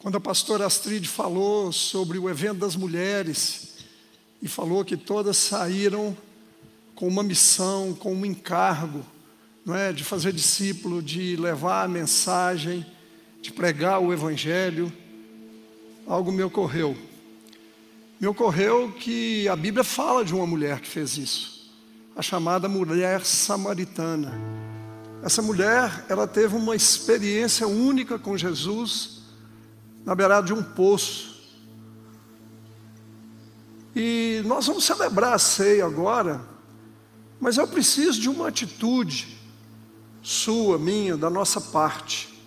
Quando a pastora Astrid falou sobre o evento das mulheres e falou que todas saíram com uma missão, com um encargo, não é, de fazer discípulo, de levar a mensagem, de pregar o evangelho, algo me ocorreu. Me ocorreu que a Bíblia fala de uma mulher que fez isso, a chamada mulher samaritana. Essa mulher, ela teve uma experiência única com Jesus na beirada de um poço. E nós vamos celebrar a ceia agora, mas eu preciso de uma atitude sua, minha, da nossa parte.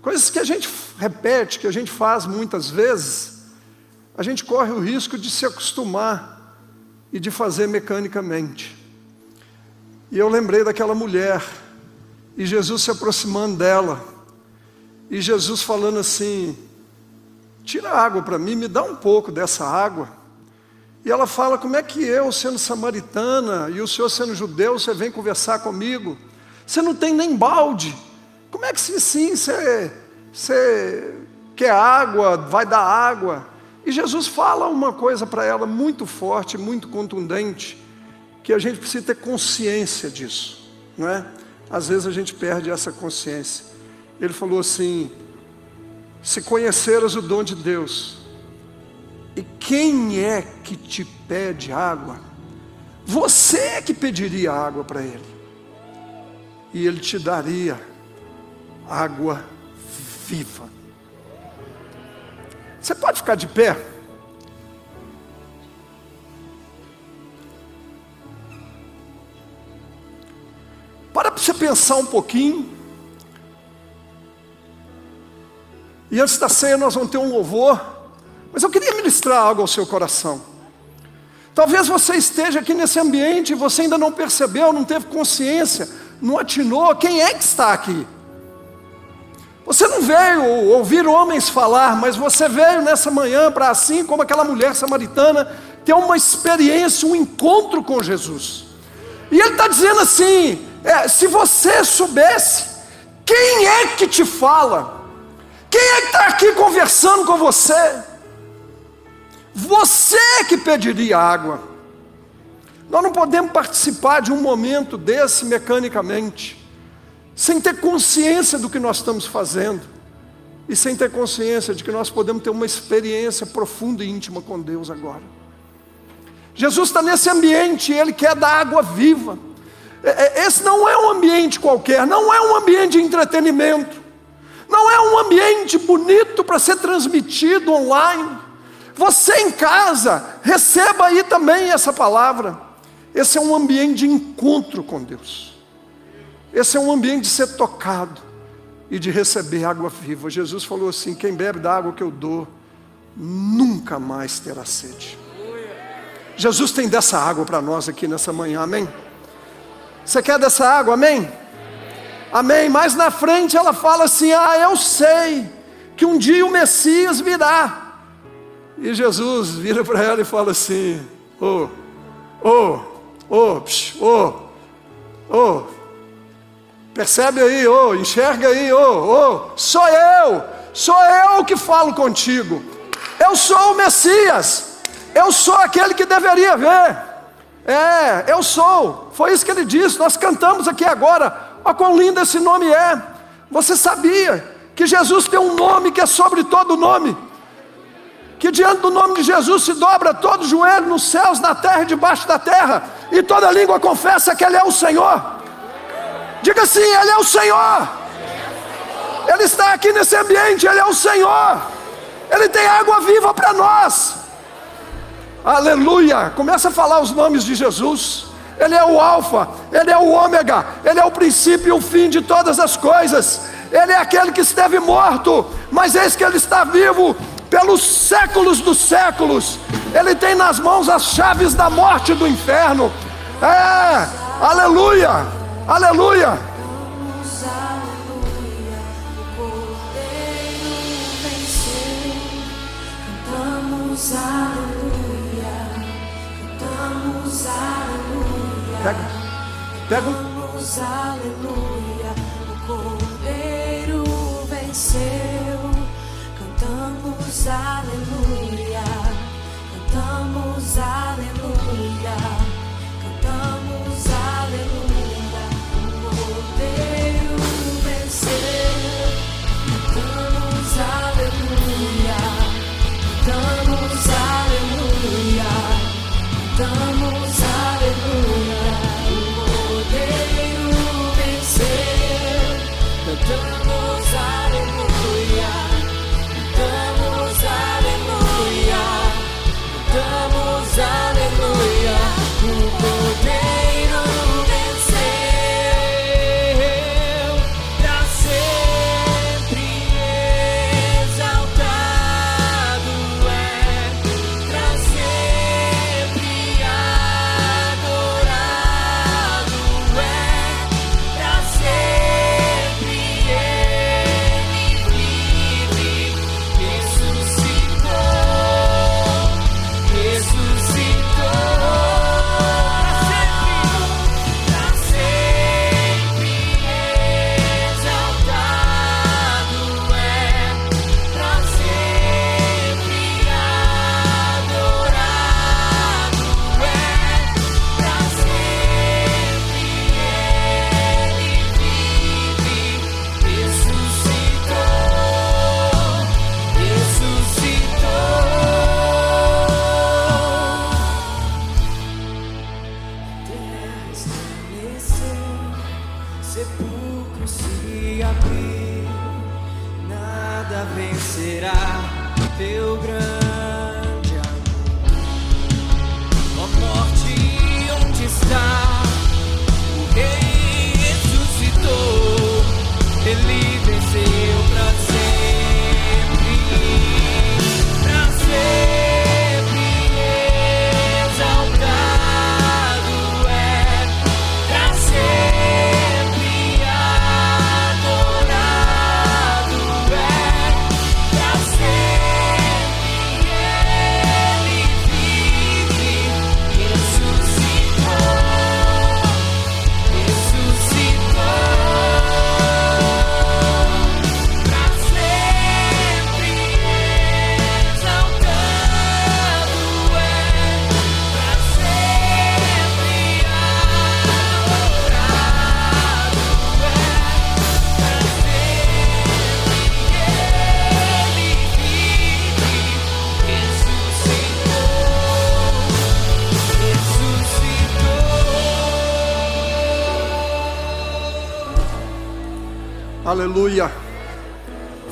Coisas que a gente repete, que a gente faz muitas vezes, a gente corre o risco de se acostumar e de fazer mecanicamente. E eu lembrei daquela mulher, e Jesus se aproximando dela, e Jesus falando assim: tira água para mim, me dá um pouco dessa água. E ela fala: como é que eu, sendo samaritana, e o senhor sendo judeu, você vem conversar comigo? Você não tem nem balde. Como é que se sim você, você quer água, vai dar água? E Jesus fala uma coisa para ela muito forte, muito contundente, que a gente precisa ter consciência disso, não é? Às vezes a gente perde essa consciência. Ele falou assim: se conheceras o dom de Deus, e quem é que te pede água? Você é que pediria água para ele, e ele te daria água viva. Você pode ficar de pé? Para você pensar um pouquinho. E antes da ceia nós vamos ter um louvor. Mas eu queria ministrar algo ao seu coração. Talvez você esteja aqui nesse ambiente e você ainda não percebeu, não teve consciência, não atinou quem é que está aqui. Você não veio ouvir homens falar, mas você veio nessa manhã para, assim como aquela mulher samaritana, ter uma experiência, um encontro com Jesus. E ele está dizendo assim: é, se você soubesse, quem é que te fala? Quem é que está aqui conversando com você? Você que pediria água. Nós não podemos participar de um momento desse mecanicamente sem ter consciência do que nós estamos fazendo e sem ter consciência de que nós podemos ter uma experiência profunda e íntima com Deus agora. Jesus está nesse ambiente, ele quer dar água viva. É, é, esse não é um ambiente qualquer, não é um ambiente de entretenimento, não é um ambiente bonito para ser transmitido online. Você em casa, receba aí também essa palavra. Esse é um ambiente de encontro com Deus. Esse é um ambiente de ser tocado e de receber água viva. Jesus falou assim: quem bebe da água que eu dou, nunca mais terá sede. Jesus tem dessa água para nós aqui nessa manhã, amém? Você quer dessa água, amém? Amém. Mais na frente ela fala assim: Ah, eu sei que um dia o Messias virá. E Jesus vira para ela e fala assim: Ô, ô, ô, ô, ô, Percebe aí, oh, enxerga aí, oh, oh, sou eu, sou eu que falo contigo. Eu sou o Messias, eu sou aquele que deveria ver. É, eu sou. Foi isso que ele disse. Nós cantamos aqui agora. Olha quão lindo esse nome é. Você sabia que Jesus tem um nome que é sobre todo nome? Que diante do nome de Jesus se dobra todo joelho nos céus, na terra e debaixo da terra, e toda língua confessa que Ele é o Senhor. Diga assim: Ele é o Senhor. Ele está aqui nesse ambiente, Ele é o Senhor. Ele tem água viva para nós. Aleluia. Começa a falar os nomes de Jesus. Ele é o Alfa, Ele é o Ômega, Ele é o princípio e o fim de todas as coisas. Ele é aquele que esteve morto, mas eis que Ele está vivo pelos séculos dos séculos. Ele tem nas mãos as chaves da morte e do inferno. É, aleluia. Aleluia! Cantamos Pega, pega. Aleluia, o Cordeiro venceu. Cantamos aleluia,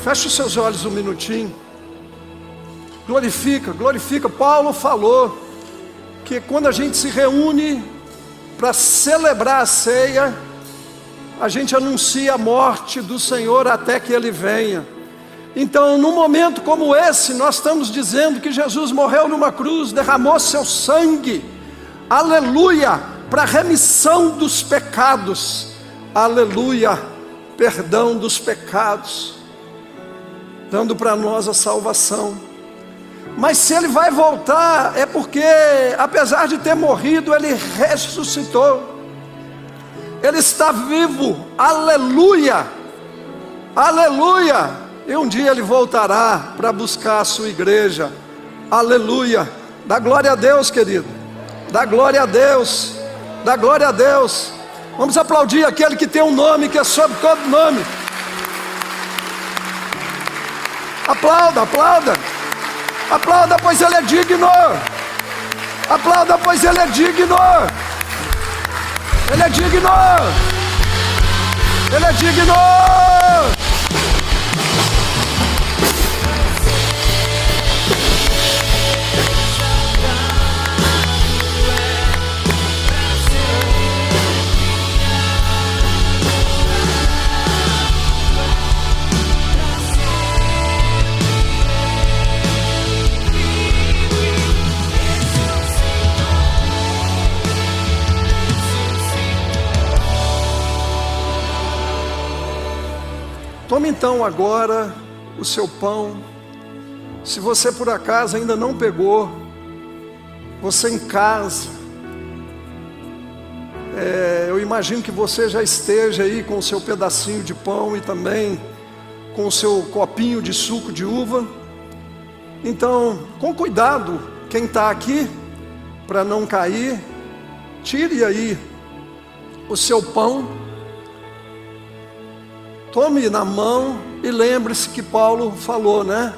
Feche os seus olhos um minutinho. Glorifica, glorifica. Paulo falou que quando a gente se reúne para celebrar a ceia, a gente anuncia a morte do Senhor até que ele venha. Então, num momento como esse, nós estamos dizendo que Jesus morreu numa cruz, derramou seu sangue, aleluia, para remissão dos pecados, aleluia, perdão dos pecados, dando para nós a salvação. Mas se ele vai voltar, é porque, apesar de ter morrido, ele ressuscitou. Ele está vivo, aleluia, aleluia. E um dia ele voltará para buscar a sua igreja, aleluia. Dá glória a Deus, querido, dá glória a Deus, dá glória a Deus. Vamos aplaudir aquele que tem um nome que é sobre todo nome. Aplauda, aplauda, aplauda, pois ele é digno. Aplauda, pois ele é digno. Ele é digno. Ele é digno. Tome então agora o seu pão. Se você por acaso ainda não pegou, você em casa, é, eu imagino que você já esteja aí com o seu pedacinho de pão e também com o seu copinho de suco de uva. Então, com cuidado, quem está aqui, para não cair, tire aí o seu pão, tome na mão e lembre-se que Paulo falou, né?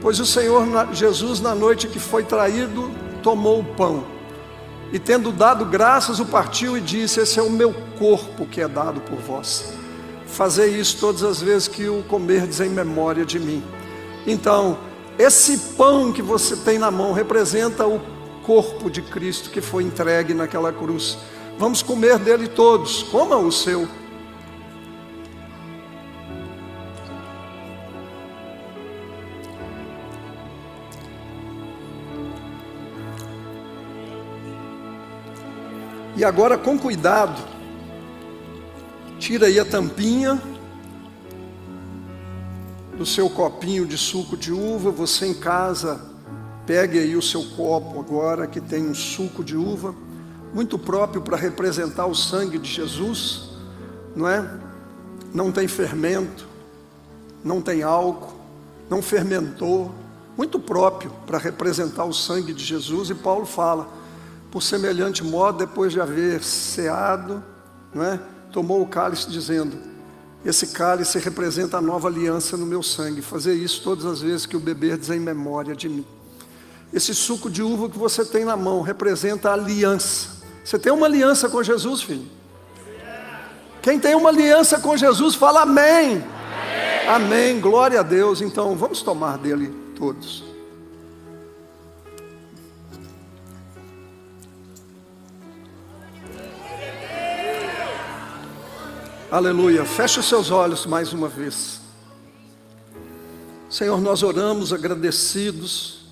Pois o Senhor Jesus, na noite que foi traído, tomou o pão e, tendo dado graças, o partiu e disse: Esse é o meu corpo que é dado por vós. Fazei isso todas as vezes que o comerdes em memória de mim. Então, esse pão que você tem na mão representa o corpo de Cristo que foi entregue naquela cruz. Vamos comer dele todos, coma o seu. E agora, com cuidado, tira aí a tampinha do seu copinho de suco de uva. Você em casa, pegue aí o seu copo agora, que tem um suco de uva, muito próprio para representar o sangue de Jesus, não é? Não tem fermento, não tem álcool, não fermentou, muito próprio para representar o sangue de Jesus. E Paulo fala por semelhante modo, depois de haver ceado, não é? tomou o cálice, dizendo: Esse cálice representa a nova aliança no meu sangue. Fazer isso todas as vezes que o beberdes em memória de mim. Esse suco de uva que você tem na mão representa a aliança. Você tem uma aliança com Jesus, filho? Quem tem uma aliança com Jesus, fala amém. Amém. amém. Glória a Deus. Então, vamos tomar dele todos. Aleluia. Feche os seus olhos mais uma vez. Senhor, nós oramos agradecidos.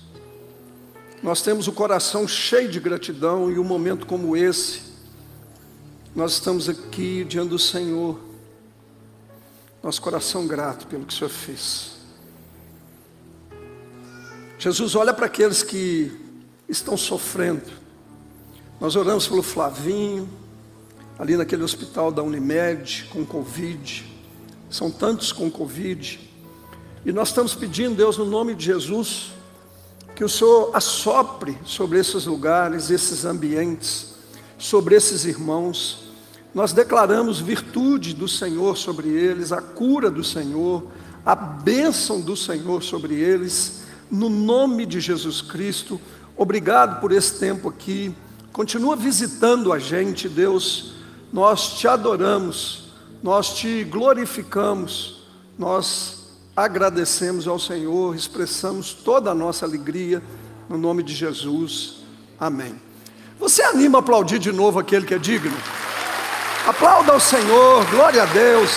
Nós temos o coração cheio de gratidão e um momento como esse, nós estamos aqui diante do Senhor. Nosso coração grato pelo que o Senhor fez. Jesus olha para aqueles que estão sofrendo. Nós oramos pelo Flavinho, ali naquele hospital da Unimed com Covid. São tantos com Covid. E nós estamos pedindo, Deus, no nome de Jesus, que o Senhor assopre sobre esses lugares, esses ambientes, sobre esses irmãos. Nós declaramos virtude do Senhor sobre eles, a cura do Senhor, a bênção do Senhor sobre eles, no nome de Jesus Cristo. Obrigado por esse tempo aqui. Continua visitando a gente, Deus nós te adoramos, nós te glorificamos, nós agradecemos ao Senhor, expressamos toda a nossa alegria no nome de Jesus. Amém. Você anima a aplaudir de novo aquele que é digno? Aplauda ao Senhor, glória a Deus,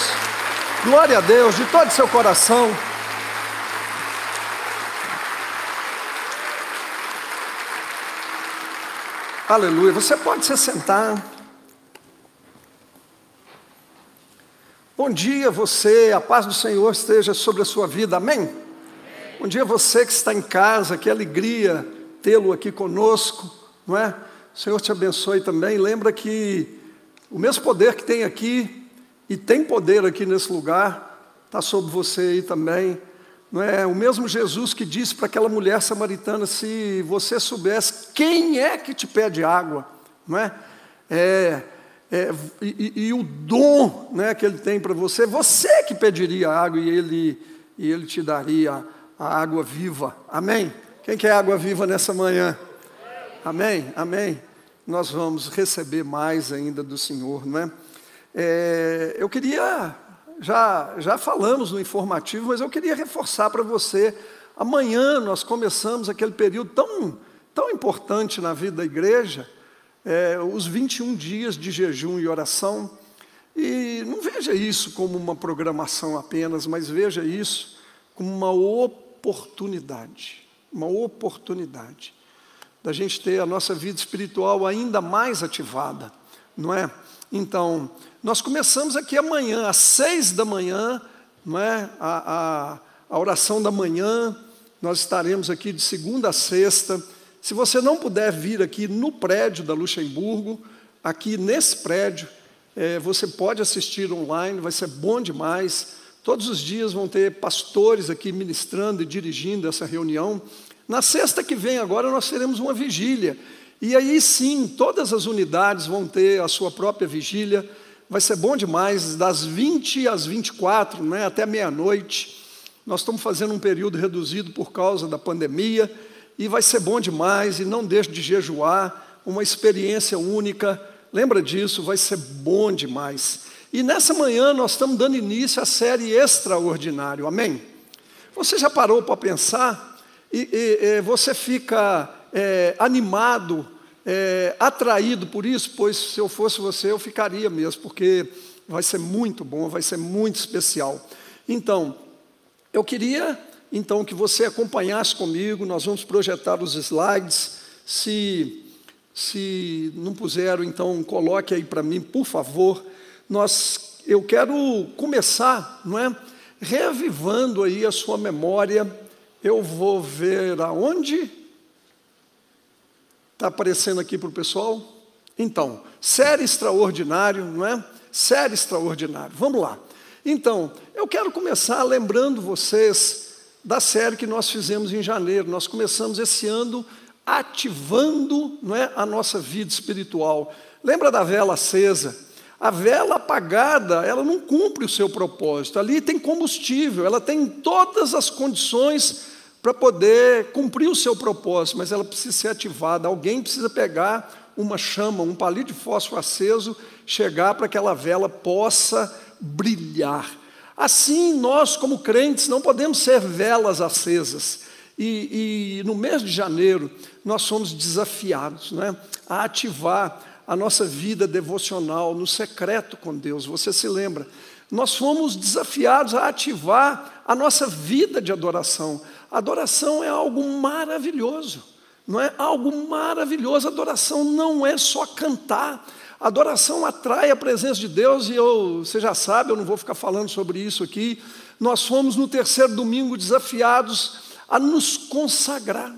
glória a Deus, de todo o seu coração. Aleluia. Você pode se sentar. Bom dia você, a paz do Senhor esteja sobre a sua vida, amém? amém. Bom dia você que está em casa, que alegria tê-lo aqui conosco, não é? O Senhor te abençoe também. Lembra que o mesmo poder que tem aqui, e tem poder aqui nesse lugar, está sobre você aí também. Não é? O mesmo Jesus que disse para aquela mulher samaritana: se você soubesse quem é que te pede água, não é? é é, e, e, o dom né, que ele tem para você, você que pediria água e ele, e ele te daria a água viva. Amém? Quem quer água viva nessa manhã? Amém? Amém? Nós vamos receber mais ainda do Senhor, não é? é eu queria, já, já falamos no informativo, mas eu queria reforçar para você. Amanhã nós começamos aquele período tão, tão importante na vida da igreja é, os 21 dias de jejum e oração. E não veja isso como uma programação apenas, mas veja isso como uma oportunidade uma oportunidade da gente ter a nossa vida espiritual ainda mais ativada, não é? Então, nós começamos aqui amanhã, às seis da manhã, não é? A, a, a oração da manhã, nós estaremos aqui de segunda a sexta se você não puder vir aqui no prédio da Luxemburgo, aqui nesse prédio, é, você pode assistir online, vai ser bom demais. Todos os dias vão ter pastores aqui ministrando e dirigindo essa reunião. Na sexta que vem, agora, nós teremos uma vigília. E aí sim, todas as unidades vão ter a sua própria vigília. Vai ser bom demais, das 20 às 24, né, até meia-noite. Nós estamos fazendo um período reduzido por causa da pandemia. E vai ser bom demais, e não deixe de jejuar. Uma experiência única. Lembra disso, vai ser bom demais. E nessa manhã nós estamos dando início à série Extraordinário, amém? Você já parou para pensar e, e, e, você fica é, animado, é, atraído por isso? Pois se eu fosse você, eu ficaria mesmo, porque vai ser muito bom, vai ser muito especial. Então, eu queria então que você acompanhasse comigo, nós vamos projetar os slides. Se, se não puseram, então coloque aí para mim, por favor nós, eu quero começar, não é? Revivando aí a sua memória. Eu vou ver aonde está aparecendo aqui para o pessoal. Então, série extraordinário, não é? Série extraordinário. Vamos lá. Então, eu quero começar lembrando vocês da série que nós fizemos em janeiro. Nós começamos esse ano ativando não é, a nossa vida espiritual. Lembra da vela acesa? A vela apagada, ela não cumpre o seu propósito. Ali tem combustível, ela tem todas as condições para poder cumprir o seu propósito, mas ela precisa ser ativada. Alguém precisa pegar uma chama, um palito de fósforo aceso, chegar para que aquela vela possa brilhar. Assim, nós, como crentes, não podemos ser velas acesas. E, e no mês de janeiro, nós somos desafiados né, a ativar a nossa vida devocional no secreto com Deus. Você se lembra? Nós fomos desafiados a ativar a nossa vida de adoração. Adoração é algo maravilhoso, não é algo maravilhoso. Adoração não é só cantar. Adoração atrai a presença de Deus e eu, você já sabe, eu não vou ficar falando sobre isso aqui. Nós fomos no terceiro domingo desafiados a nos consagrar,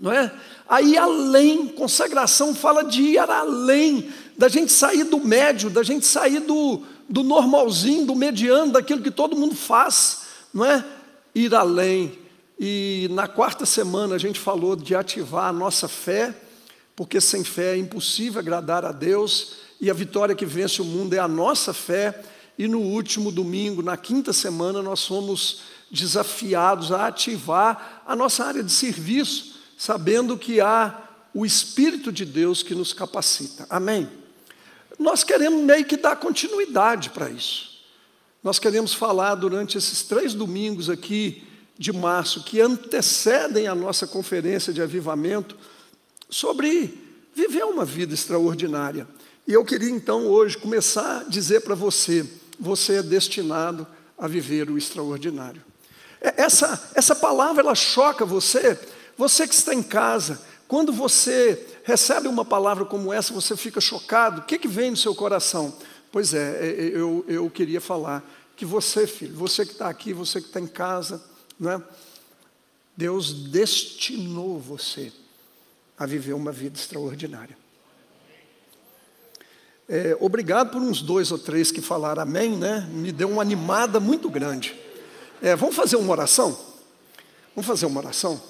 não é? Aí além, consagração fala de ir além, da gente sair do médio, da gente sair do, do normalzinho, do mediano, daquilo que todo mundo faz, não é? Ir além. E na quarta semana a gente falou de ativar a nossa fé, porque sem fé é impossível agradar a Deus, e a vitória que vence o mundo é a nossa fé. E no último domingo, na quinta semana, nós fomos desafiados a ativar a nossa área de serviço sabendo que há o Espírito de Deus que nos capacita. Amém? Nós queremos meio que dar continuidade para isso. Nós queremos falar durante esses três domingos aqui de março, que antecedem a nossa conferência de avivamento, sobre viver uma vida extraordinária. E eu queria então hoje começar a dizer para você: você é destinado a viver o extraordinário. É, essa, essa palavra ela choca você, você que está em casa, quando você recebe uma palavra como essa, você fica chocado, o que, que vem no seu coração? Pois é, é, é, eu, eu queria falar que você, filho, você que está aqui, você que está em casa, não é? Deus destinou você a viver uma vida extraordinária. É, obrigado por uns dois ou três que falaram amém, né? Me deu uma animada muito grande. É, vamos fazer uma oração? Vamos fazer uma oração?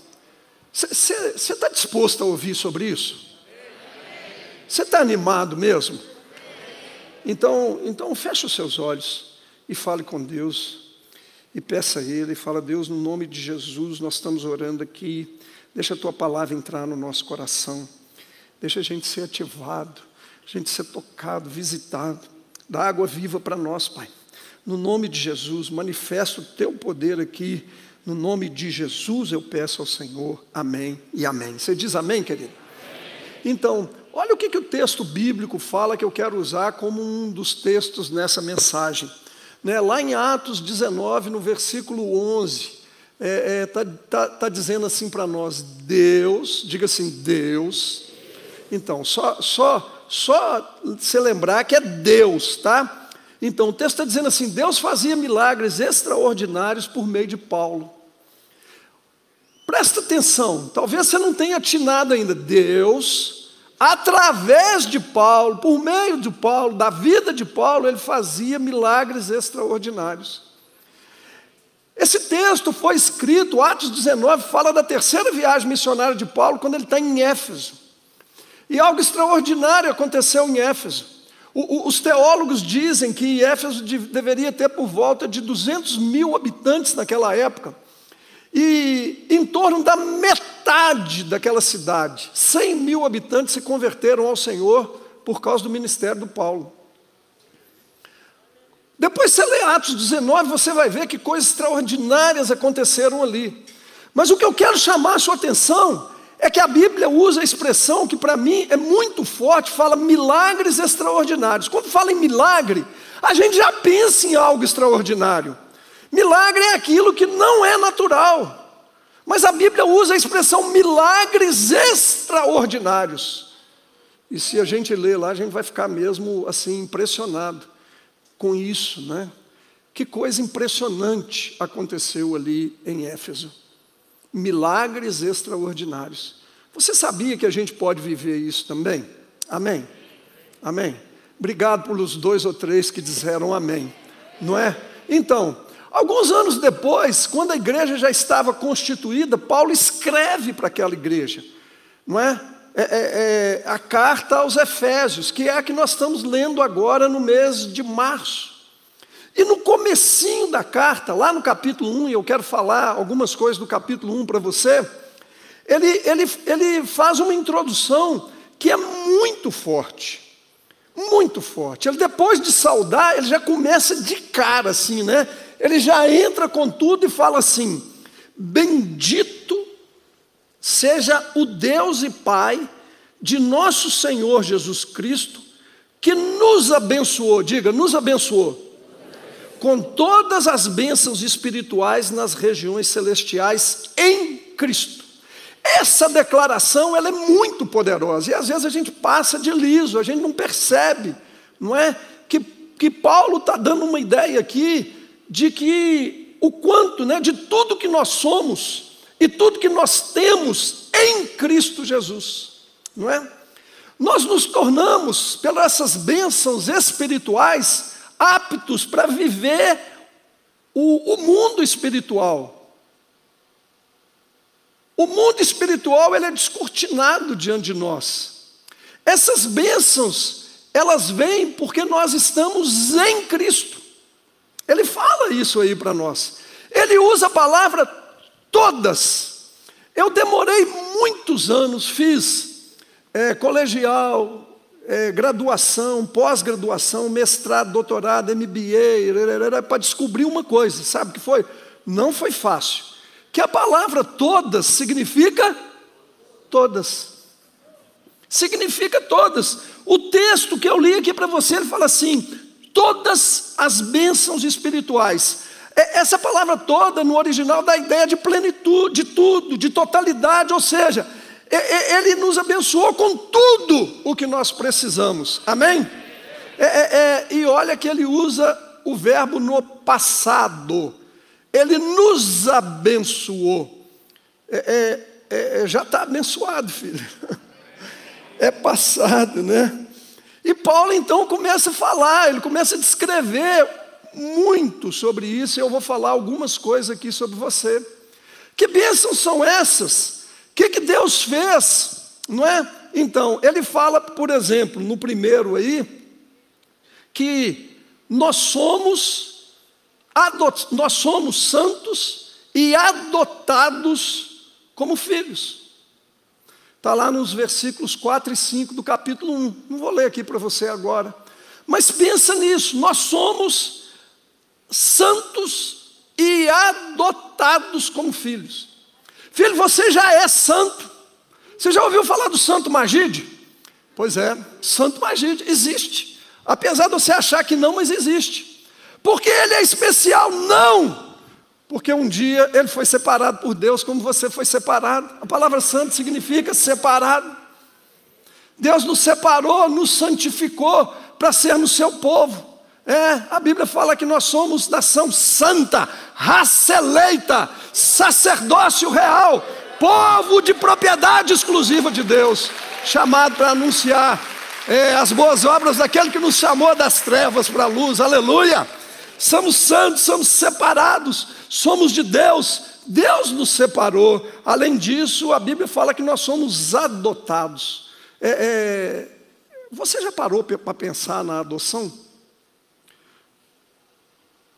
Você está disposto a ouvir sobre isso? Você está animado mesmo? Então, então feche os seus olhos e fale com Deus e peça a Ele, e fala, Deus, no nome de Jesus, nós estamos orando aqui, deixa a Tua palavra entrar no nosso coração, deixa a gente ser ativado, a gente ser tocado, visitado, dá água viva para nós, Pai. No nome de Jesus, manifesta o Teu poder aqui, no nome de Jesus eu peço ao Senhor, amém e amém. Você diz amém, querido? Então, olha o que, que o texto bíblico fala que eu quero usar como um dos textos nessa mensagem. Né? Lá em Atos 19, no versículo 11, está é, é, tá, tá, tá dizendo assim para nós: Deus, diga assim, Deus. Então, só, só, só se lembrar que é Deus, tá? Então, o texto está dizendo assim: Deus fazia milagres extraordinários por meio de Paulo. Presta atenção, talvez você não tenha atinado ainda. Deus, através de Paulo, por meio de Paulo, da vida de Paulo, ele fazia milagres extraordinários. Esse texto foi escrito, Atos 19 fala da terceira viagem missionária de Paulo, quando ele está em Éfeso. E algo extraordinário aconteceu em Éfeso. O, o, os teólogos dizem que Éfeso de, deveria ter por volta de 200 mil habitantes naquela época. E em torno da metade daquela cidade, 100 mil habitantes se converteram ao Senhor por causa do ministério do Paulo. Depois você lê Atos 19, você vai ver que coisas extraordinárias aconteceram ali. Mas o que eu quero chamar a sua atenção é que a Bíblia usa a expressão que para mim é muito forte, fala milagres extraordinários. Quando fala em milagre, a gente já pensa em algo extraordinário. Milagre é aquilo que não é natural. Mas a Bíblia usa a expressão milagres extraordinários. E se a gente ler lá, a gente vai ficar mesmo assim impressionado com isso, né? Que coisa impressionante aconteceu ali em Éfeso. Milagres extraordinários. Você sabia que a gente pode viver isso também? Amém? Amém. Obrigado pelos dois ou três que disseram amém, não é? Então, Alguns anos depois, quando a igreja já estava constituída, Paulo escreve para aquela igreja, não é? É, é, é? a carta aos Efésios, que é a que nós estamos lendo agora no mês de março. E no comecinho da carta, lá no capítulo 1, e eu quero falar algumas coisas do capítulo 1 para você, ele, ele, ele faz uma introdução que é muito forte. Muito forte. Ele depois de saudar, ele já começa de cara assim, né? ele já entra com tudo e fala assim: Bendito seja o Deus e Pai de nosso Senhor Jesus Cristo, que nos abençoou, diga, nos abençoou, com todas as bênçãos espirituais nas regiões celestiais em Cristo. Essa declaração ela é muito poderosa e às vezes a gente passa de liso, a gente não percebe, não é? Que, que Paulo está dando uma ideia aqui de que o quanto, né, de tudo que nós somos e tudo que nós temos em Cristo Jesus, não é? Nós nos tornamos, pelas essas bênçãos espirituais, aptos para viver o, o mundo espiritual. O mundo espiritual ele é descortinado diante de nós. Essas bênçãos, elas vêm porque nós estamos em Cristo. Ele fala isso aí para nós. Ele usa a palavra todas. Eu demorei muitos anos, fiz é, colegial, é, graduação, pós-graduação, mestrado, doutorado, MBA, para descobrir uma coisa, sabe o que foi? Não foi fácil. Que a palavra todas significa todas. Significa todas. O texto que eu li aqui para você, ele fala assim: todas as bênçãos espirituais. É, essa palavra toda no original dá a ideia de plenitude, de tudo, de totalidade, ou seja, ele nos abençoou com tudo o que nós precisamos, amém? É, é, é, e olha que ele usa o verbo no passado, ele nos abençoou, é, é, já está abençoado, filho, é passado, né? E Paulo então começa a falar, ele começa a descrever muito sobre isso, e eu vou falar algumas coisas aqui sobre você. Que bênçãos são essas? O que, que Deus fez? Não é? Então, ele fala, por exemplo, no primeiro aí, que nós somos, nós somos santos e adotados como filhos. Está lá nos versículos 4 e 5 do capítulo 1. Não vou ler aqui para você agora. Mas pensa nisso, nós somos santos e adotados como filhos. Filho, você já é santo. Você já ouviu falar do Santo Magide? Pois é, Santo Magide existe. Apesar de você achar que não, mas existe. Porque ele é especial? Não! Porque um dia ele foi separado por Deus, como você foi separado. A palavra santo significa separado. Deus nos separou, nos santificou para sermos seu povo. É, a Bíblia fala que nós somos nação santa, raça eleita, sacerdócio real, povo de propriedade exclusiva de Deus, chamado para anunciar é, as boas obras daquele que nos chamou das trevas para a luz, aleluia. Somos santos, somos separados, somos de Deus, Deus nos separou. Além disso, a Bíblia fala que nós somos adotados. É, é, você já parou para pensar na adoção?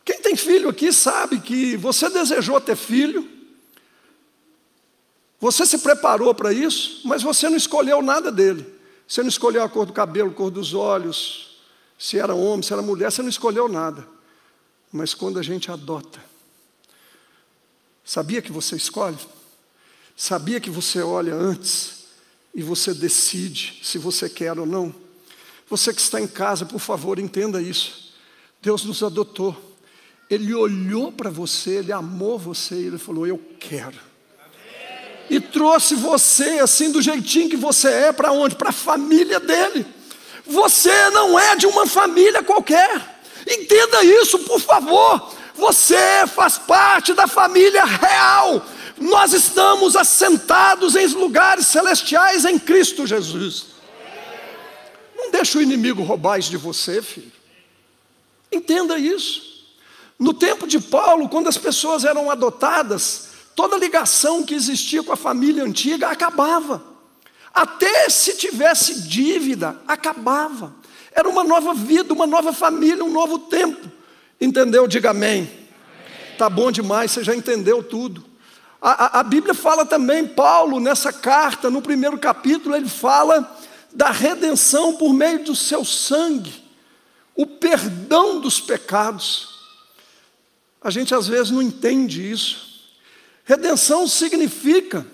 Quem tem filho aqui sabe que você desejou ter filho, você se preparou para isso, mas você não escolheu nada dele. Você não escolheu a cor do cabelo, a cor dos olhos, se era homem, se era mulher, você não escolheu nada. Mas quando a gente adota, sabia que você escolhe? Sabia que você olha antes e você decide se você quer ou não? Você que está em casa, por favor, entenda isso. Deus nos adotou. Ele olhou para você, ele amou você e ele falou: Eu quero. E trouxe você assim do jeitinho que você é para onde? Para a família dele. Você não é de uma família qualquer. Entenda isso, por favor. Você faz parte da família real. Nós estamos assentados em lugares celestiais em Cristo Jesus. Não deixe o inimigo roubar isso de você, filho. Entenda isso. No tempo de Paulo, quando as pessoas eram adotadas, toda ligação que existia com a família antiga acabava. Até se tivesse dívida, acabava. Era uma nova vida, uma nova família, um novo tempo. Entendeu? Diga amém. Tá bom demais, você já entendeu tudo. A, a, a Bíblia fala também, Paulo, nessa carta, no primeiro capítulo, ele fala da redenção por meio do seu sangue, o perdão dos pecados. A gente às vezes não entende isso. Redenção significa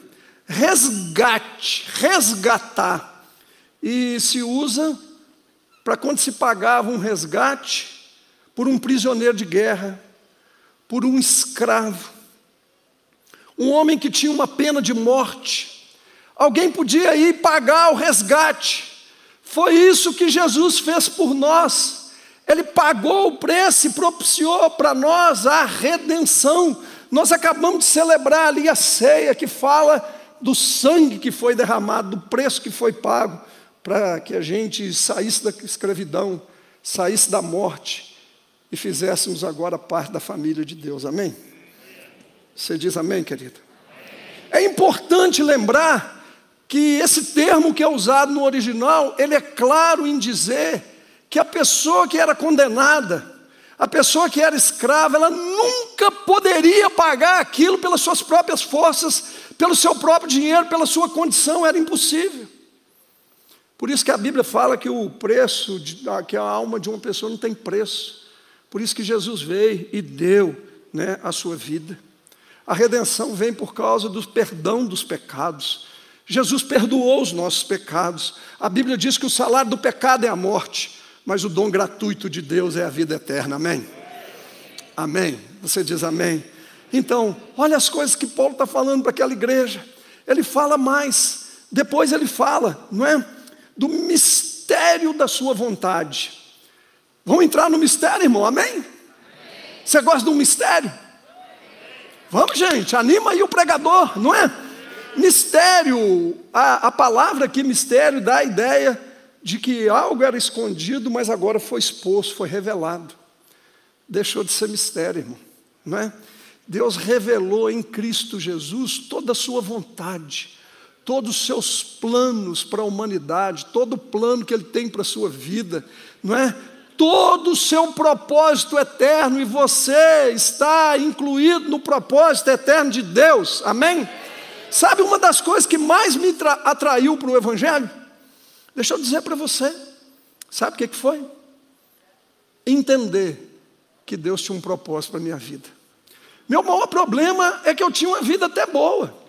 resgate, resgatar. E se usa para quando se pagava um resgate por um prisioneiro de guerra, por um escravo, um homem que tinha uma pena de morte. Alguém podia ir pagar o resgate. Foi isso que Jesus fez por nós. Ele pagou o preço e propiciou para nós a redenção. Nós acabamos de celebrar ali a ceia que fala do sangue que foi derramado, do preço que foi pago para que a gente saísse da escravidão, saísse da morte e fizéssemos agora parte da família de Deus. Amém? Você diz amém, querido? É importante lembrar que esse termo que é usado no original, ele é claro em dizer que a pessoa que era condenada, a pessoa que era escrava, ela nunca poderia pagar aquilo pelas suas próprias forças, pelo seu próprio dinheiro, pela sua condição, era impossível. Por isso que a Bíblia fala que o preço, de, que a alma de uma pessoa não tem preço. Por isso que Jesus veio e deu né, a sua vida. A redenção vem por causa do perdão dos pecados. Jesus perdoou os nossos pecados. A Bíblia diz que o salário do pecado é a morte mas o dom gratuito de Deus é a vida eterna, amém? Amém. Você diz amém? Então, olha as coisas que Paulo está falando para aquela igreja. Ele fala mais, depois ele fala, não é? Do mistério da sua vontade. Vamos entrar no mistério, irmão, amém? Você gosta um mistério? Vamos, gente, anima aí o pregador, não é? Mistério, a, a palavra aqui, mistério, dá a ideia de que algo era escondido, mas agora foi exposto, foi revelado. Deixou de ser mistério, irmão, não é? Deus revelou em Cristo Jesus toda a sua vontade, todos os seus planos para a humanidade, todo o plano que Ele tem para a sua vida, não é? Todo o seu propósito eterno e você está incluído no propósito eterno de Deus, amém? Sabe uma das coisas que mais me atraiu para o Evangelho? Deixa eu dizer para você, sabe o que foi? Entender que Deus tinha um propósito para a minha vida. Meu maior problema é que eu tinha uma vida até boa.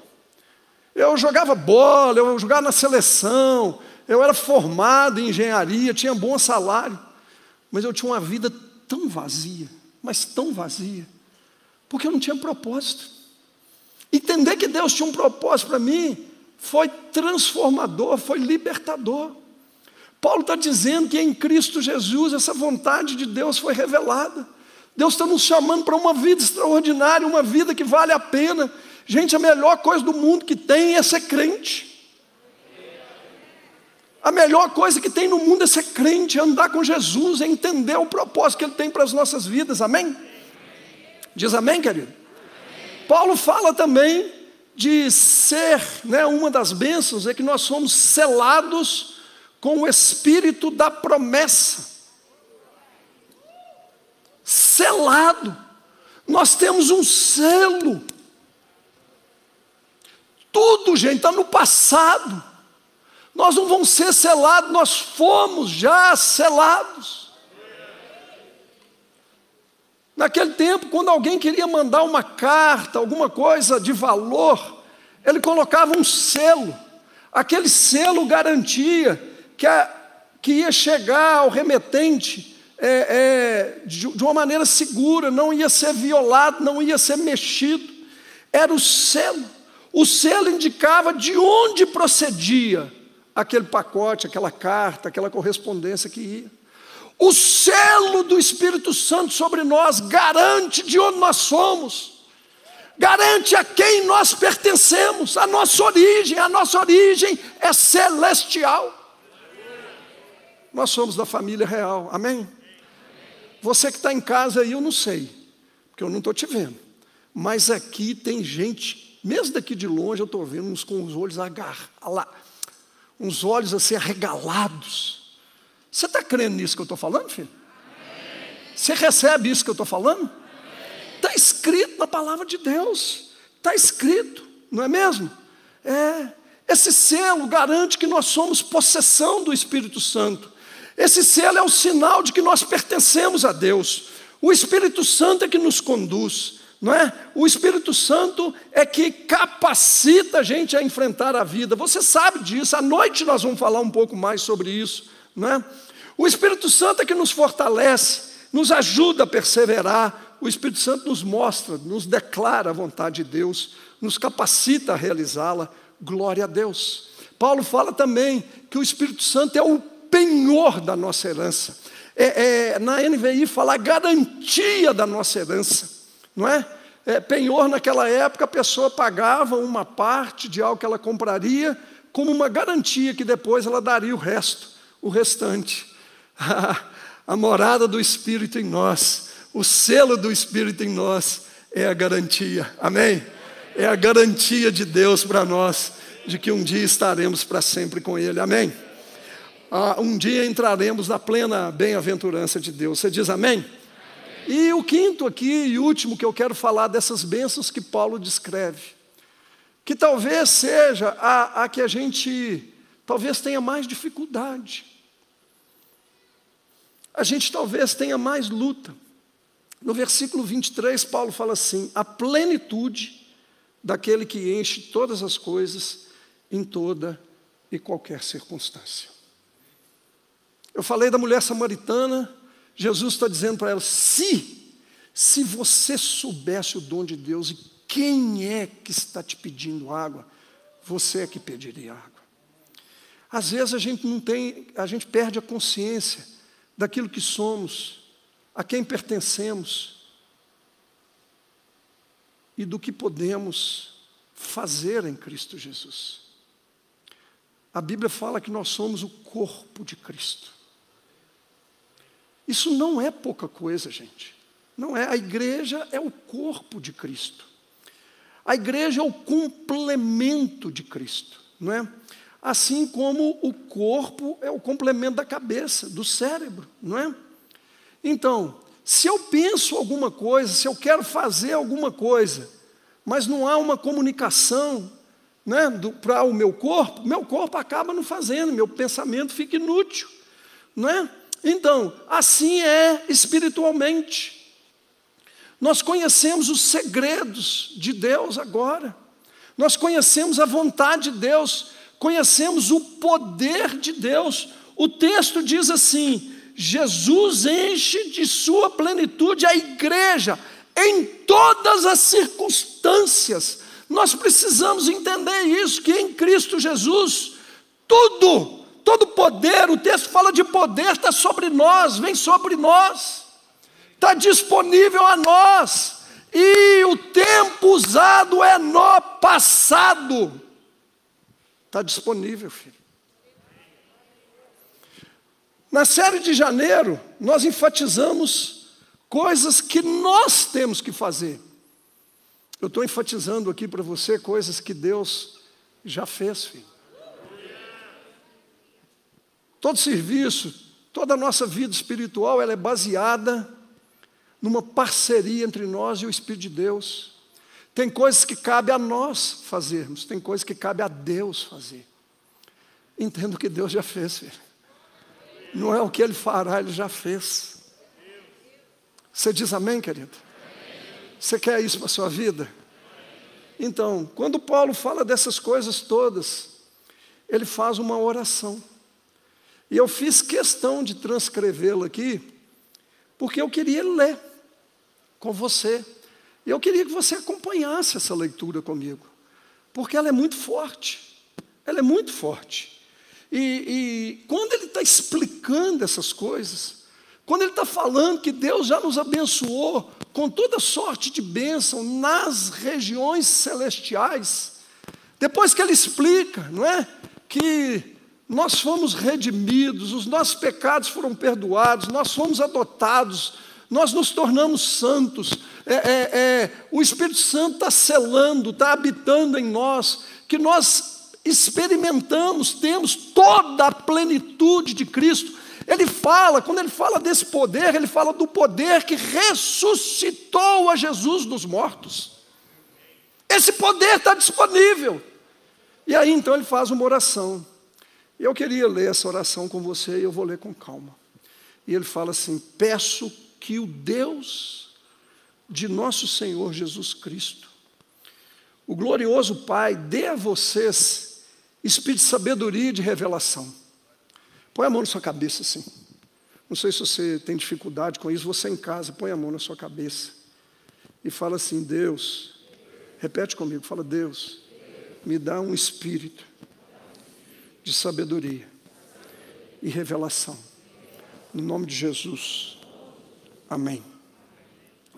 Eu jogava bola, eu jogava na seleção, eu era formado em engenharia, tinha bom salário, mas eu tinha uma vida tão vazia, mas tão vazia, porque eu não tinha propósito. Entender que Deus tinha um propósito para mim foi transformador, foi libertador. Paulo está dizendo que em Cristo Jesus essa vontade de Deus foi revelada. Deus está nos chamando para uma vida extraordinária, uma vida que vale a pena. Gente, a melhor coisa do mundo que tem é ser crente. A melhor coisa que tem no mundo é ser crente, é andar com Jesus, é entender o propósito que Ele tem para as nossas vidas, amém? Diz amém, querido? Paulo fala também de ser, né, uma das bênçãos é que nós somos selados com o espírito da promessa. Selado. Nós temos um selo. Tudo, gente, está no passado. Nós não vamos ser selados, nós fomos já selados. Naquele tempo, quando alguém queria mandar uma carta, alguma coisa de valor, ele colocava um selo. Aquele selo garantia que, a, que ia chegar ao remetente é, é, de, de uma maneira segura, não ia ser violado, não ia ser mexido. Era o selo. O selo indicava de onde procedia aquele pacote, aquela carta, aquela correspondência que ia. O selo do Espírito Santo sobre nós garante de onde nós somos, garante a quem nós pertencemos, a nossa origem, a nossa origem é celestial. Nós somos da família real, amém? Você que está em casa aí, eu não sei, porque eu não estou te vendo, mas aqui tem gente, mesmo daqui de longe, eu estou vendo uns com os olhos agarrados, uns olhos assim arregalados você está crendo nisso que eu estou falando, filho? Você recebe isso que eu estou falando? Está escrito na palavra de Deus. Está escrito, não é mesmo? É. Esse selo garante que nós somos possessão do Espírito Santo. Esse selo é o sinal de que nós pertencemos a Deus. O Espírito Santo é que nos conduz, não é? O Espírito Santo é que capacita a gente a enfrentar a vida. Você sabe disso. À noite nós vamos falar um pouco mais sobre isso, não é? O Espírito Santo é que nos fortalece, nos ajuda a perseverar. O Espírito Santo nos mostra, nos declara a vontade de Deus, nos capacita a realizá-la. Glória a Deus. Paulo fala também que o Espírito Santo é o penhor da nossa herança. É, é, na NVI fala a garantia da nossa herança, não é? é? Penhor naquela época a pessoa pagava uma parte de algo que ela compraria como uma garantia que depois ela daria o resto, o restante. a morada do Espírito em nós, o selo do Espírito em nós é a garantia, amém? É a garantia de Deus para nós, de que um dia estaremos para sempre com Ele, amém? Ah, um dia entraremos na plena bem-aventurança de Deus, você diz amém? E o quinto aqui e último que eu quero falar dessas bênçãos que Paulo descreve, que talvez seja a, a que a gente talvez tenha mais dificuldade a gente talvez tenha mais luta. No versículo 23, Paulo fala assim: a plenitude daquele que enche todas as coisas em toda e qualquer circunstância. Eu falei da mulher samaritana, Jesus está dizendo para ela: se, se você soubesse o dom de Deus e quem é que está te pedindo água, você é que pediria água. Às vezes a gente não tem, a gente perde a consciência daquilo que somos, a quem pertencemos e do que podemos fazer em Cristo Jesus. A Bíblia fala que nós somos o corpo de Cristo. Isso não é pouca coisa, gente. Não é. A igreja é o corpo de Cristo. A igreja é o complemento de Cristo, não é? assim como o corpo é o complemento da cabeça, do cérebro, não é? Então, se eu penso alguma coisa, se eu quero fazer alguma coisa, mas não há uma comunicação né, para o meu corpo, meu corpo acaba não fazendo, meu pensamento fica inútil, não é? Então, assim é espiritualmente. Nós conhecemos os segredos de Deus agora. Nós conhecemos a vontade de Deus conhecemos o poder de Deus. O texto diz assim: Jesus enche de sua plenitude a igreja em todas as circunstâncias. Nós precisamos entender isso, que em Cristo Jesus, tudo, todo poder, o texto fala de poder, está sobre nós, vem sobre nós, está disponível a nós, e o tempo usado é no passado. Está disponível, filho. Na série de janeiro, nós enfatizamos coisas que nós temos que fazer. Eu estou enfatizando aqui para você coisas que Deus já fez, filho. Todo serviço, toda a nossa vida espiritual, ela é baseada numa parceria entre nós e o Espírito de Deus. Tem coisas que cabe a nós fazermos, tem coisas que cabe a Deus fazer. Entendo que Deus já fez, filho. Não é o que Ele fará, Ele já fez. Você diz amém, querido? Você quer isso para a sua vida? Então, quando Paulo fala dessas coisas todas, ele faz uma oração. E eu fiz questão de transcrevê-la aqui, porque eu queria ler com você. E eu queria que você acompanhasse essa leitura comigo, porque ela é muito forte. Ela é muito forte. E, e quando ele está explicando essas coisas, quando ele está falando que Deus já nos abençoou com toda sorte de bênção nas regiões celestiais, depois que ele explica, não é? Que nós fomos redimidos, os nossos pecados foram perdoados, nós fomos adotados, nós nos tornamos santos, é, é, é, o Espírito Santo está selando, está habitando em nós, que nós experimentamos, temos toda a plenitude de Cristo. Ele fala, quando ele fala desse poder, ele fala do poder que ressuscitou a Jesus dos mortos. Esse poder está disponível. E aí então ele faz uma oração. Eu queria ler essa oração com você e eu vou ler com calma. E ele fala assim: Peço que o Deus de nosso Senhor Jesus Cristo, o glorioso Pai, dê a vocês espírito de sabedoria e de revelação. Põe a mão na sua cabeça assim. Não sei se você tem dificuldade com isso, você em casa, põe a mão na sua cabeça e fala assim: Deus, repete comigo, fala, Deus, me dá um espírito de sabedoria e revelação. No nome de Jesus. Amém.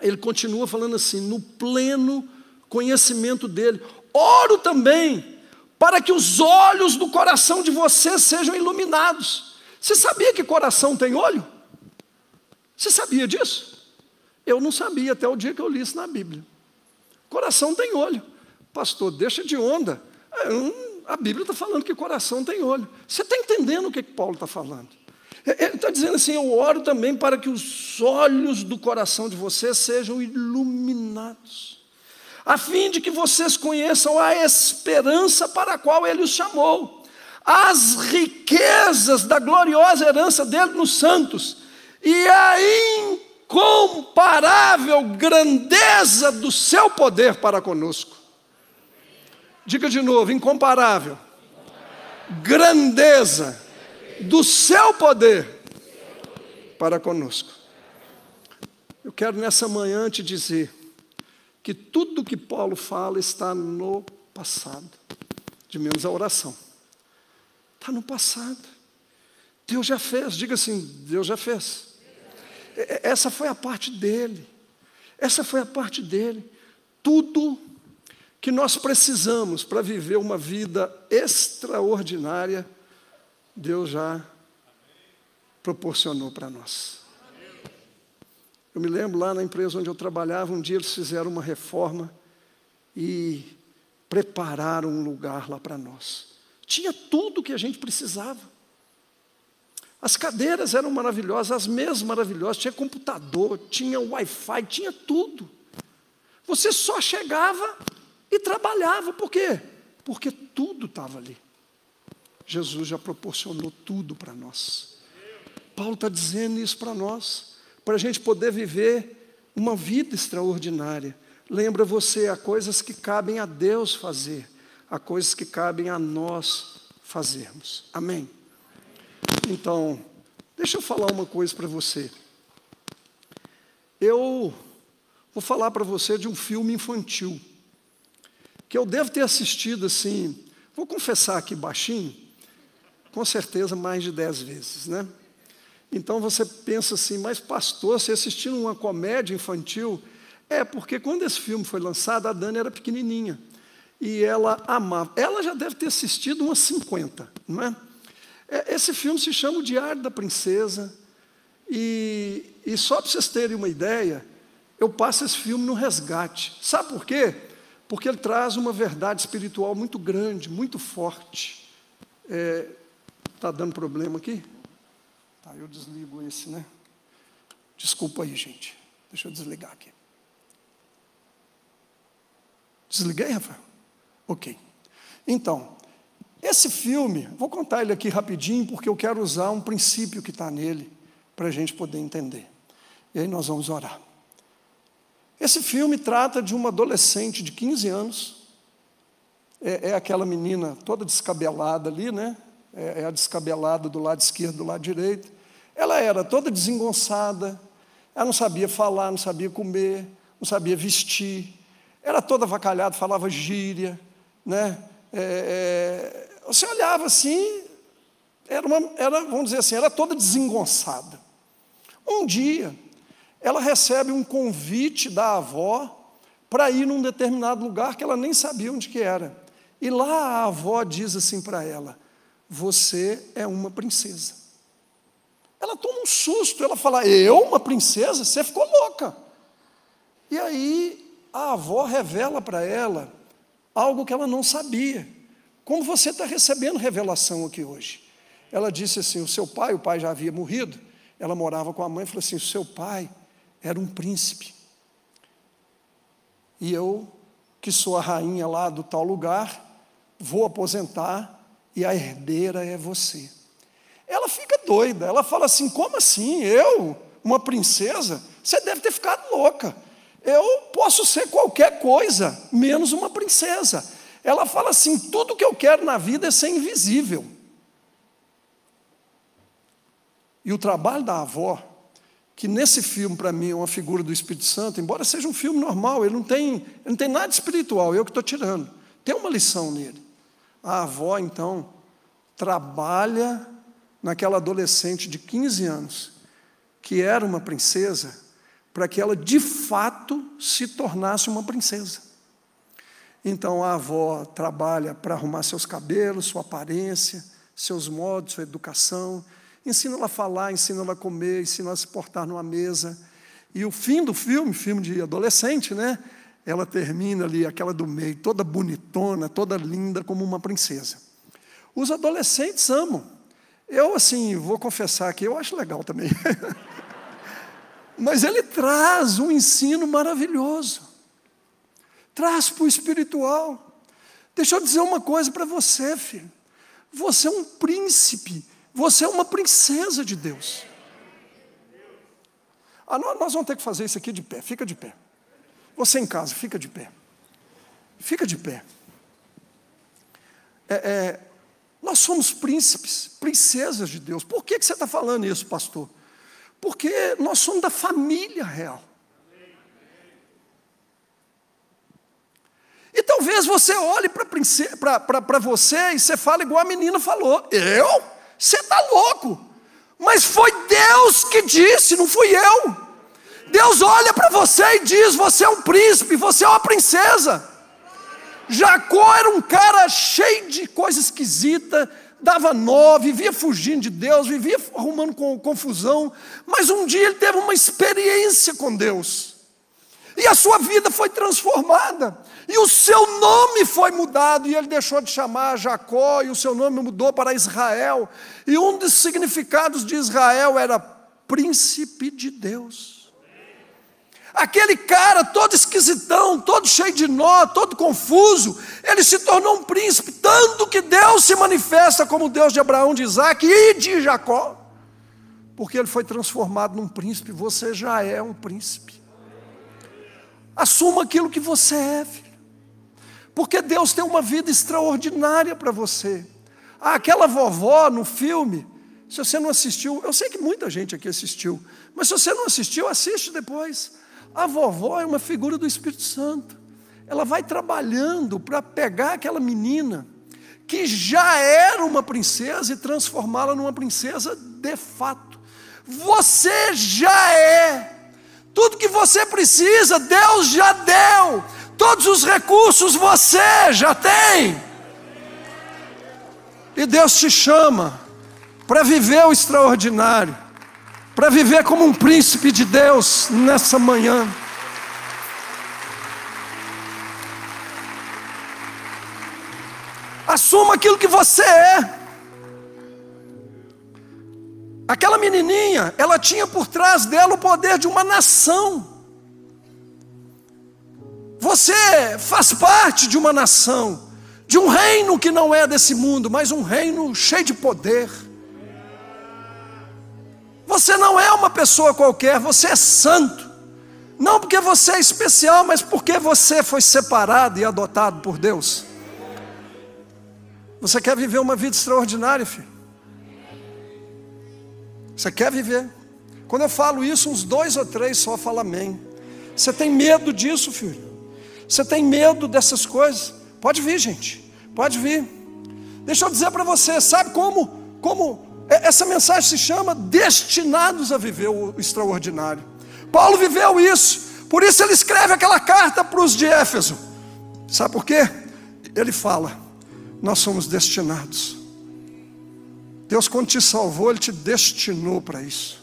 Ele continua falando assim: no pleno conhecimento dele. Oro também para que os olhos do coração de vocês sejam iluminados. Você sabia que coração tem olho? Você sabia disso? Eu não sabia até o dia que eu li isso na Bíblia. Coração tem olho. Pastor, deixa de onda. A Bíblia está falando que coração tem olho. Você está entendendo o que, que Paulo está falando? Ele está dizendo assim: Eu oro também para que os olhos do coração de vocês sejam iluminados, a fim de que vocês conheçam a esperança para a qual Ele os chamou, as riquezas da gloriosa herança dele nos santos e a incomparável grandeza do seu poder para conosco. Diga de novo: incomparável. Grandeza do seu poder para conosco. Eu quero nessa manhã te dizer que tudo que Paulo fala está no passado, de menos a oração. Está no passado. Deus já fez, diga assim: Deus já fez. Essa foi a parte dele. Essa foi a parte dele. Tudo que nós precisamos para viver uma vida extraordinária, Deus já proporcionou para nós. Eu me lembro lá na empresa onde eu trabalhava, um dia eles fizeram uma reforma e prepararam um lugar lá para nós. Tinha tudo que a gente precisava. As cadeiras eram maravilhosas, as mesas maravilhosas, tinha computador, tinha Wi-Fi, tinha tudo. Você só chegava e trabalhava, por quê? Porque tudo estava ali. Jesus já proporcionou tudo para nós. Paulo está dizendo isso para nós, para a gente poder viver uma vida extraordinária. Lembra você, há coisas que cabem a Deus fazer, há coisas que cabem a nós fazermos. Amém? Então, deixa eu falar uma coisa para você. Eu vou falar para você de um filme infantil que eu devo ter assistido assim, vou confessar aqui baixinho, com certeza mais de dez vezes, né? Então você pensa assim, mas pastor, você assistindo uma comédia infantil? É, porque quando esse filme foi lançado, a Dani era pequenininha. E ela amava. Ela já deve ter assistido umas 50, não é? É, Esse filme se chama O Diário da Princesa. E, e só para vocês terem uma ideia, eu passo esse filme no resgate. Sabe por quê? Porque ele traz uma verdade espiritual muito grande, muito forte. Está dando problema aqui? Tá, eu desligo esse, né? Desculpa aí, gente. Deixa eu desligar aqui. Desliguei, Rafael? Ok. Então, esse filme, vou contar ele aqui rapidinho, porque eu quero usar um princípio que está nele, para a gente poder entender. E aí nós vamos orar. Esse filme trata de uma adolescente de 15 anos, é, é aquela menina toda descabelada ali, né? É, é a descabelada do lado esquerdo, do lado direito. Ela era toda desengonçada, ela não sabia falar, não sabia comer, não sabia vestir, era toda avacalhada, falava gíria, né? É, é, você olhava assim, era, uma, era, vamos dizer assim, era toda desengonçada. Um dia, ela recebe um convite da avó para ir num determinado lugar que ela nem sabia onde que era. E lá a avó diz assim para ela: Você é uma princesa. Ela toma um susto, ela fala: Eu, uma princesa? Você ficou louca. E aí a avó revela para ela algo que ela não sabia. Como você está recebendo revelação aqui hoje. Ela disse assim: o seu pai, o pai já havia morrido, ela morava com a mãe, falou assim: o seu pai era um príncipe. E eu, que sou a rainha lá do tal lugar, vou aposentar e a herdeira é você. Ela fica doida, ela fala assim: como assim? Eu, uma princesa? Você deve ter ficado louca. Eu posso ser qualquer coisa, menos uma princesa. Ela fala assim: tudo que eu quero na vida é ser invisível. E o trabalho da avó, que nesse filme para mim é uma figura do Espírito Santo, embora seja um filme normal, ele não tem, ele não tem nada espiritual, eu que estou tirando. Tem uma lição nele. A avó, então, trabalha naquela adolescente de 15 anos, que era uma princesa, para que ela de fato se tornasse uma princesa. Então a avó trabalha para arrumar seus cabelos, sua aparência, seus modos, sua educação, ensina ela a falar, ensina ela a comer, ensina ela a se portar numa mesa. E o fim do filme, filme de adolescente, né? Ela termina ali, aquela do meio, toda bonitona, toda linda, como uma princesa. Os adolescentes amam. Eu, assim, vou confessar que eu acho legal também. Mas ele traz um ensino maravilhoso. Traz para o espiritual. Deixa eu dizer uma coisa para você, filho. Você é um príncipe. Você é uma princesa de Deus. Ah, nós vamos ter que fazer isso aqui de pé. Fica de pé. Você em casa, fica de pé. Fica de pé. É, é, nós somos príncipes, princesas de Deus. Por que, que você está falando isso, pastor? Porque nós somos da família real. E talvez você olhe para você e você fale igual a menina falou: Eu? Você está louco. Mas foi Deus que disse, não fui eu. Deus olha para você e diz: Você é um príncipe, você é uma princesa. Jacó era um cara cheio de coisa esquisita, dava nó, vivia fugindo de Deus, vivia arrumando confusão, mas um dia ele teve uma experiência com Deus, e a sua vida foi transformada, e o seu nome foi mudado, e ele deixou de chamar Jacó, e o seu nome mudou para Israel, e um dos significados de Israel era príncipe de Deus. Aquele cara todo esquisitão, todo cheio de nó, todo confuso, ele se tornou um príncipe, tanto que Deus se manifesta como Deus de Abraão, de Isaac e de Jacó, porque ele foi transformado num príncipe, você já é um príncipe. Assuma aquilo que você é, filho, porque Deus tem uma vida extraordinária para você. Ah, aquela vovó no filme, se você não assistiu, eu sei que muita gente aqui assistiu, mas se você não assistiu, assiste depois. A vovó é uma figura do Espírito Santo. Ela vai trabalhando para pegar aquela menina que já era uma princesa e transformá-la numa princesa de fato. Você já é. Tudo que você precisa, Deus já deu. Todos os recursos você já tem. E Deus te chama para viver o extraordinário, para viver como um príncipe de Deus nessa manhã. Assuma aquilo que você é. Aquela menininha, ela tinha por trás dela o poder de uma nação. Você faz parte de uma nação, de um reino que não é desse mundo, mas um reino cheio de poder. Você não é uma pessoa qualquer, você é santo. Não porque você é especial, mas porque você foi separado e adotado por Deus. Você quer viver uma vida extraordinária, filho? Você quer viver? Quando eu falo isso, uns dois ou três só falam amém. Você tem medo disso, filho? Você tem medo dessas coisas? Pode vir, gente. Pode vir. Deixa eu dizer para você, sabe como? Como essa mensagem se chama destinados a viver o extraordinário. Paulo viveu isso. Por isso ele escreve aquela carta para os de Éfeso. Sabe por quê? Ele fala: nós somos destinados. Deus, quando te salvou, Ele te destinou para isso.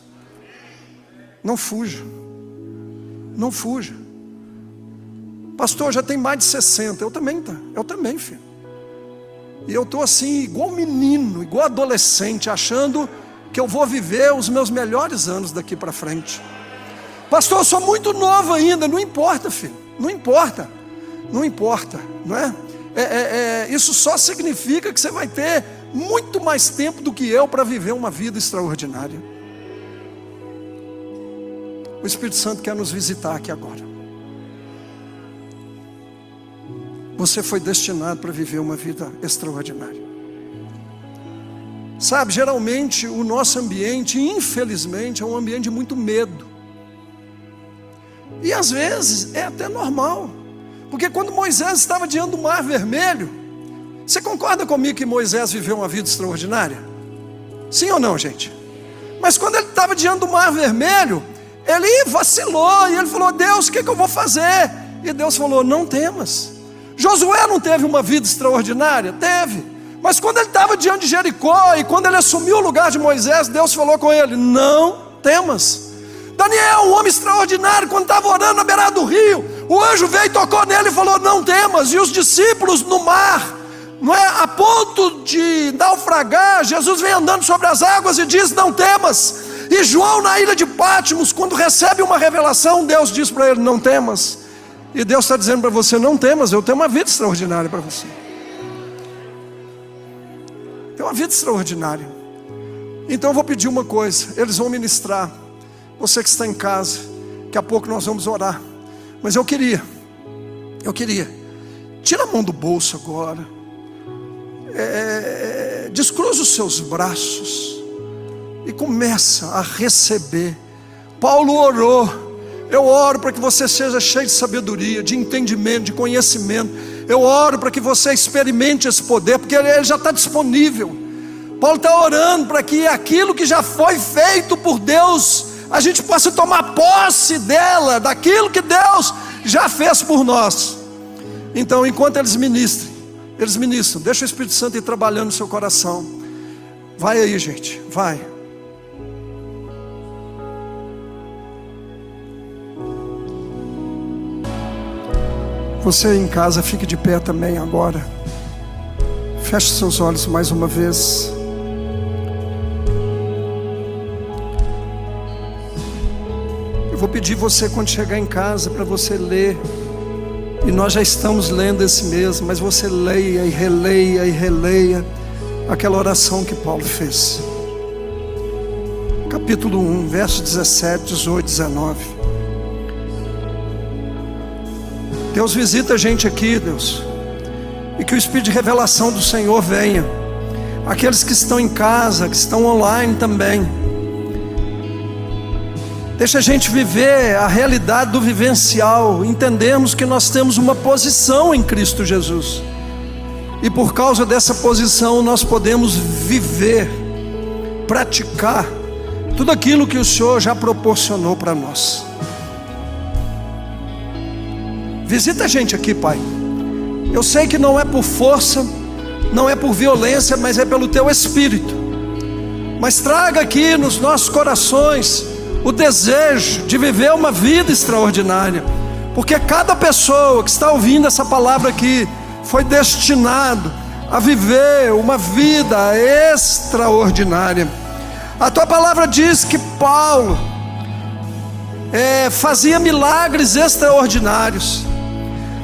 Não fuja. Não fuja. Pastor, já tem mais de 60. Eu também, tá? Eu também, filho. E eu estou assim, igual menino, igual adolescente, achando que eu vou viver os meus melhores anos daqui para frente. Pastor, eu sou muito novo ainda. Não importa, filho. Não importa. Não importa, não é? É, é, é, isso só significa que você vai ter muito mais tempo do que eu para viver uma vida extraordinária. O Espírito Santo quer nos visitar aqui agora. Você foi destinado para viver uma vida extraordinária. Sabe, geralmente o nosso ambiente, infelizmente, é um ambiente de muito medo. E às vezes é até normal. Porque quando Moisés estava diante do mar vermelho, você concorda comigo que Moisés viveu uma vida extraordinária? Sim ou não, gente? Mas quando ele estava diante do mar vermelho, ele vacilou e ele falou: Deus, o que, que eu vou fazer? E Deus falou: Não temas. Josué não teve uma vida extraordinária? Teve. Mas quando ele estava diante de Jericó e quando ele assumiu o lugar de Moisés, Deus falou com ele: Não temas. Daniel, um homem extraordinário, quando estava orando na beirada do rio, o anjo veio e tocou nele e falou: Não temas. E os discípulos no mar, não é? A ponto de naufragar, Jesus vem andando sobre as águas e diz: Não temas. E João, na ilha de Pátimos, quando recebe uma revelação, Deus diz para ele: Não temas. E Deus está dizendo para você: Não temas, eu tenho uma vida extraordinária para você. Tem uma vida extraordinária. Então eu vou pedir uma coisa: eles vão ministrar. Você que está em casa, daqui a pouco nós vamos orar. Mas eu queria, eu queria, tira a mão do bolso agora, é, descruza os seus braços e começa a receber. Paulo orou, eu oro para que você seja cheio de sabedoria, de entendimento, de conhecimento. Eu oro para que você experimente esse poder, porque ele já está disponível. Paulo está orando para que aquilo que já foi feito por Deus a gente possa tomar posse dela, daquilo que Deus já fez por nós. Então, enquanto eles ministrem, eles ministram, deixa o Espírito Santo ir trabalhando no seu coração. Vai aí, gente, vai. Você em casa, fique de pé também agora. Feche seus olhos mais uma vez. vou pedir você quando chegar em casa para você ler. E nós já estamos lendo esse mesmo, mas você leia e releia e releia aquela oração que Paulo fez. Capítulo 1, verso 17, 18, 19. Deus visita a gente aqui, Deus. E que o Espírito de revelação do Senhor venha. Aqueles que estão em casa, que estão online também Deixa a gente viver a realidade do vivencial, entendemos que nós temos uma posição em Cristo Jesus. E por causa dessa posição nós podemos viver, praticar tudo aquilo que o Senhor já proporcionou para nós. Visita a gente aqui, Pai. Eu sei que não é por força, não é por violência, mas é pelo teu espírito. mas traga aqui nos nossos corações o desejo de viver uma vida extraordinária, porque cada pessoa que está ouvindo essa palavra aqui foi destinado a viver uma vida extraordinária. A tua palavra diz que Paulo é, fazia milagres extraordinários,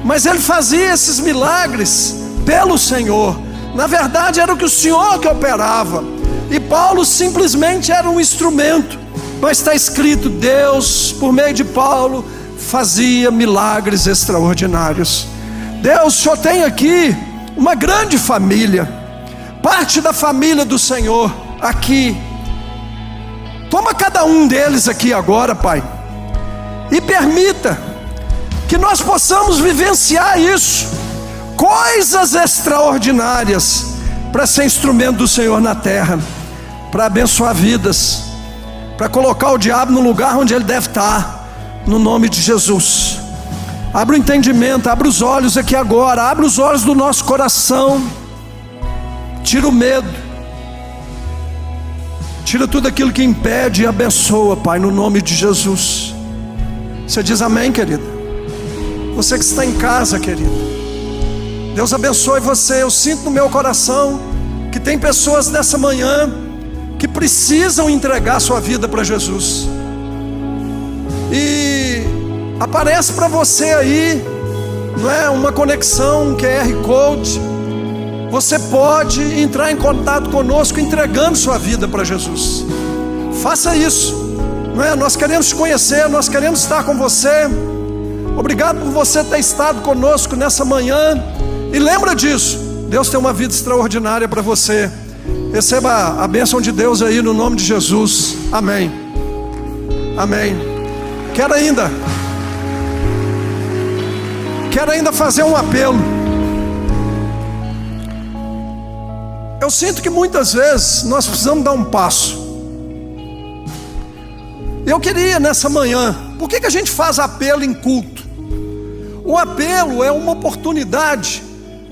mas ele fazia esses milagres pelo Senhor. Na verdade, era o que o Senhor que operava, e Paulo simplesmente era um instrumento. Mas está escrito: Deus, por meio de Paulo, fazia milagres extraordinários. Deus só tem aqui uma grande família, parte da família do Senhor aqui. Toma cada um deles aqui agora, Pai, e permita que nós possamos vivenciar isso, coisas extraordinárias, para ser instrumento do Senhor na terra, para abençoar vidas para colocar o diabo no lugar onde ele deve estar, no nome de Jesus. Abra o entendimento, abra os olhos aqui agora, abra os olhos do nosso coração, tira o medo, tira tudo aquilo que impede e abençoa, Pai, no nome de Jesus. Você diz amém, querida? Você que está em casa, querida, Deus abençoe você. Eu sinto no meu coração que tem pessoas nessa manhã que precisam entregar sua vida para Jesus. E aparece para você aí, não é uma conexão, um QR Code. Você pode entrar em contato conosco entregando sua vida para Jesus. Faça isso. Não é? Nós queremos te conhecer, nós queremos estar com você. Obrigado por você ter estado conosco nessa manhã. E lembra disso. Deus tem uma vida extraordinária para você. Receba a bênção de Deus aí no nome de Jesus. Amém. Amém. Quero ainda. Quero ainda fazer um apelo. Eu sinto que muitas vezes nós precisamos dar um passo. Eu queria nessa manhã, por que, que a gente faz apelo em culto? O apelo é uma oportunidade.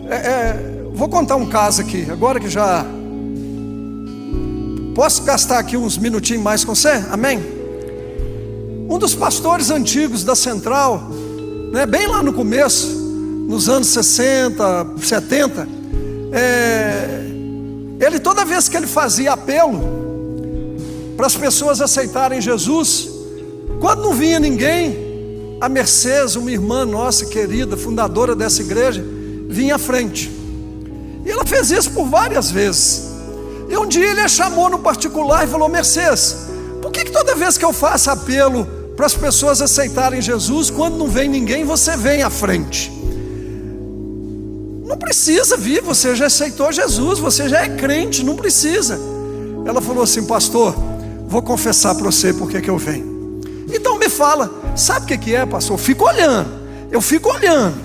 É, é, vou contar um caso aqui, agora que já Posso gastar aqui uns minutinhos mais com você? Amém? Um dos pastores antigos da Central, né, bem lá no começo, nos anos 60, 70, é, ele toda vez que ele fazia apelo para as pessoas aceitarem Jesus, quando não vinha ninguém, a Mercedes, uma irmã nossa querida, fundadora dessa igreja, vinha à frente. E ela fez isso por várias vezes. E um dia ele a chamou no particular e falou: Mercedes, por que, que toda vez que eu faço apelo para as pessoas aceitarem Jesus, quando não vem ninguém, você vem à frente? Não precisa vir, você já aceitou Jesus, você já é crente, não precisa. Ela falou assim, pastor, vou confessar para você porque que eu venho. Então me fala, sabe o que, é, pastor? Eu fico olhando, eu fico olhando,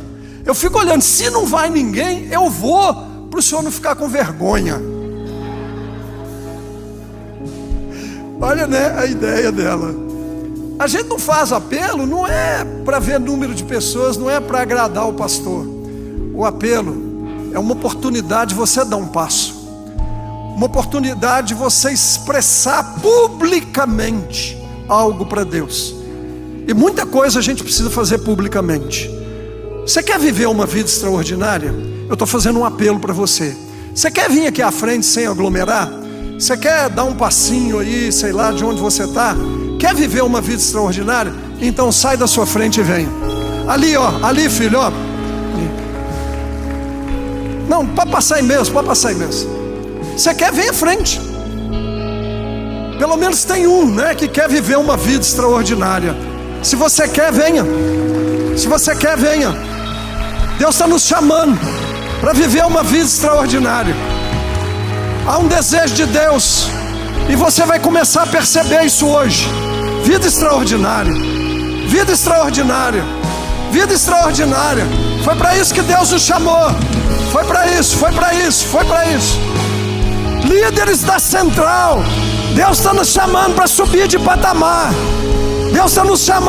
eu fico olhando. Se não vai ninguém, eu vou, para o senhor não ficar com vergonha. Olha né, a ideia dela. A gente não faz apelo, não é para ver número de pessoas, não é para agradar o pastor. O apelo é uma oportunidade de você dar um passo, uma oportunidade de você expressar publicamente algo para Deus. E muita coisa a gente precisa fazer publicamente. Você quer viver uma vida extraordinária? Eu estou fazendo um apelo para você. Você quer vir aqui à frente sem aglomerar? Você quer dar um passinho aí, sei lá, de onde você está? Quer viver uma vida extraordinária? Então sai da sua frente e venha. Ali, ó, ali, filho, ó. Não, pode passar mesmo, pode passar mesmo. Você quer, vem à frente. Pelo menos tem um, né, que quer viver uma vida extraordinária. Se você quer, venha. Se você quer, venha. Deus está nos chamando para viver uma vida extraordinária. Há um desejo de Deus, e você vai começar a perceber isso hoje. Vida extraordinária, vida extraordinária, vida extraordinária. Foi para isso que Deus nos chamou. Foi para isso, foi para isso, foi para isso. Líderes da central, Deus está nos chamando para subir de patamar. Deus está nos chamando.